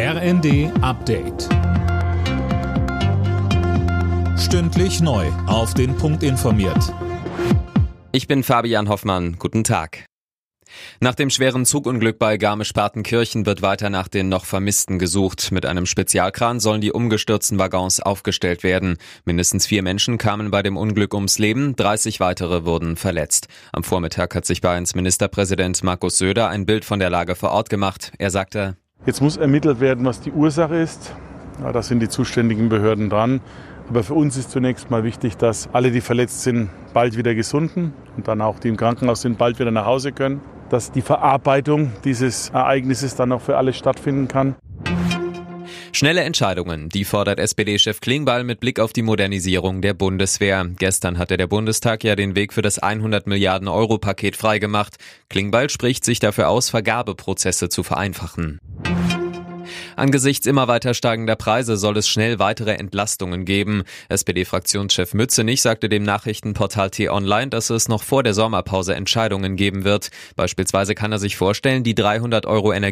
RND Update. Stündlich neu. Auf den Punkt informiert. Ich bin Fabian Hoffmann. Guten Tag. Nach dem schweren Zugunglück bei Garmisch-Partenkirchen wird weiter nach den noch Vermissten gesucht. Mit einem Spezialkran sollen die umgestürzten Waggons aufgestellt werden. Mindestens vier Menschen kamen bei dem Unglück ums Leben, 30 weitere wurden verletzt. Am Vormittag hat sich Bayerns Ministerpräsident Markus Söder ein Bild von der Lage vor Ort gemacht. Er sagte, Jetzt muss ermittelt werden, was die Ursache ist. Ja, da sind die zuständigen Behörden dran. Aber für uns ist zunächst mal wichtig, dass alle, die verletzt sind, bald wieder gesunden und dann auch die im Krankenhaus sind, bald wieder nach Hause können. Dass die Verarbeitung dieses Ereignisses dann auch für alle stattfinden kann. Schnelle Entscheidungen, die fordert SPD-Chef Klingbeil mit Blick auf die Modernisierung der Bundeswehr. Gestern hatte der Bundestag ja den Weg für das 100 Milliarden Euro Paket freigemacht. Klingbeil spricht sich dafür aus, Vergabeprozesse zu vereinfachen. Angesichts immer weiter steigender Preise soll es schnell weitere Entlastungen geben. SPD-Fraktionschef Mützenich sagte dem Nachrichtenportal T-Online, dass es noch vor der Sommerpause Entscheidungen geben wird. Beispielsweise kann er sich vorstellen, die 300 Euro Energie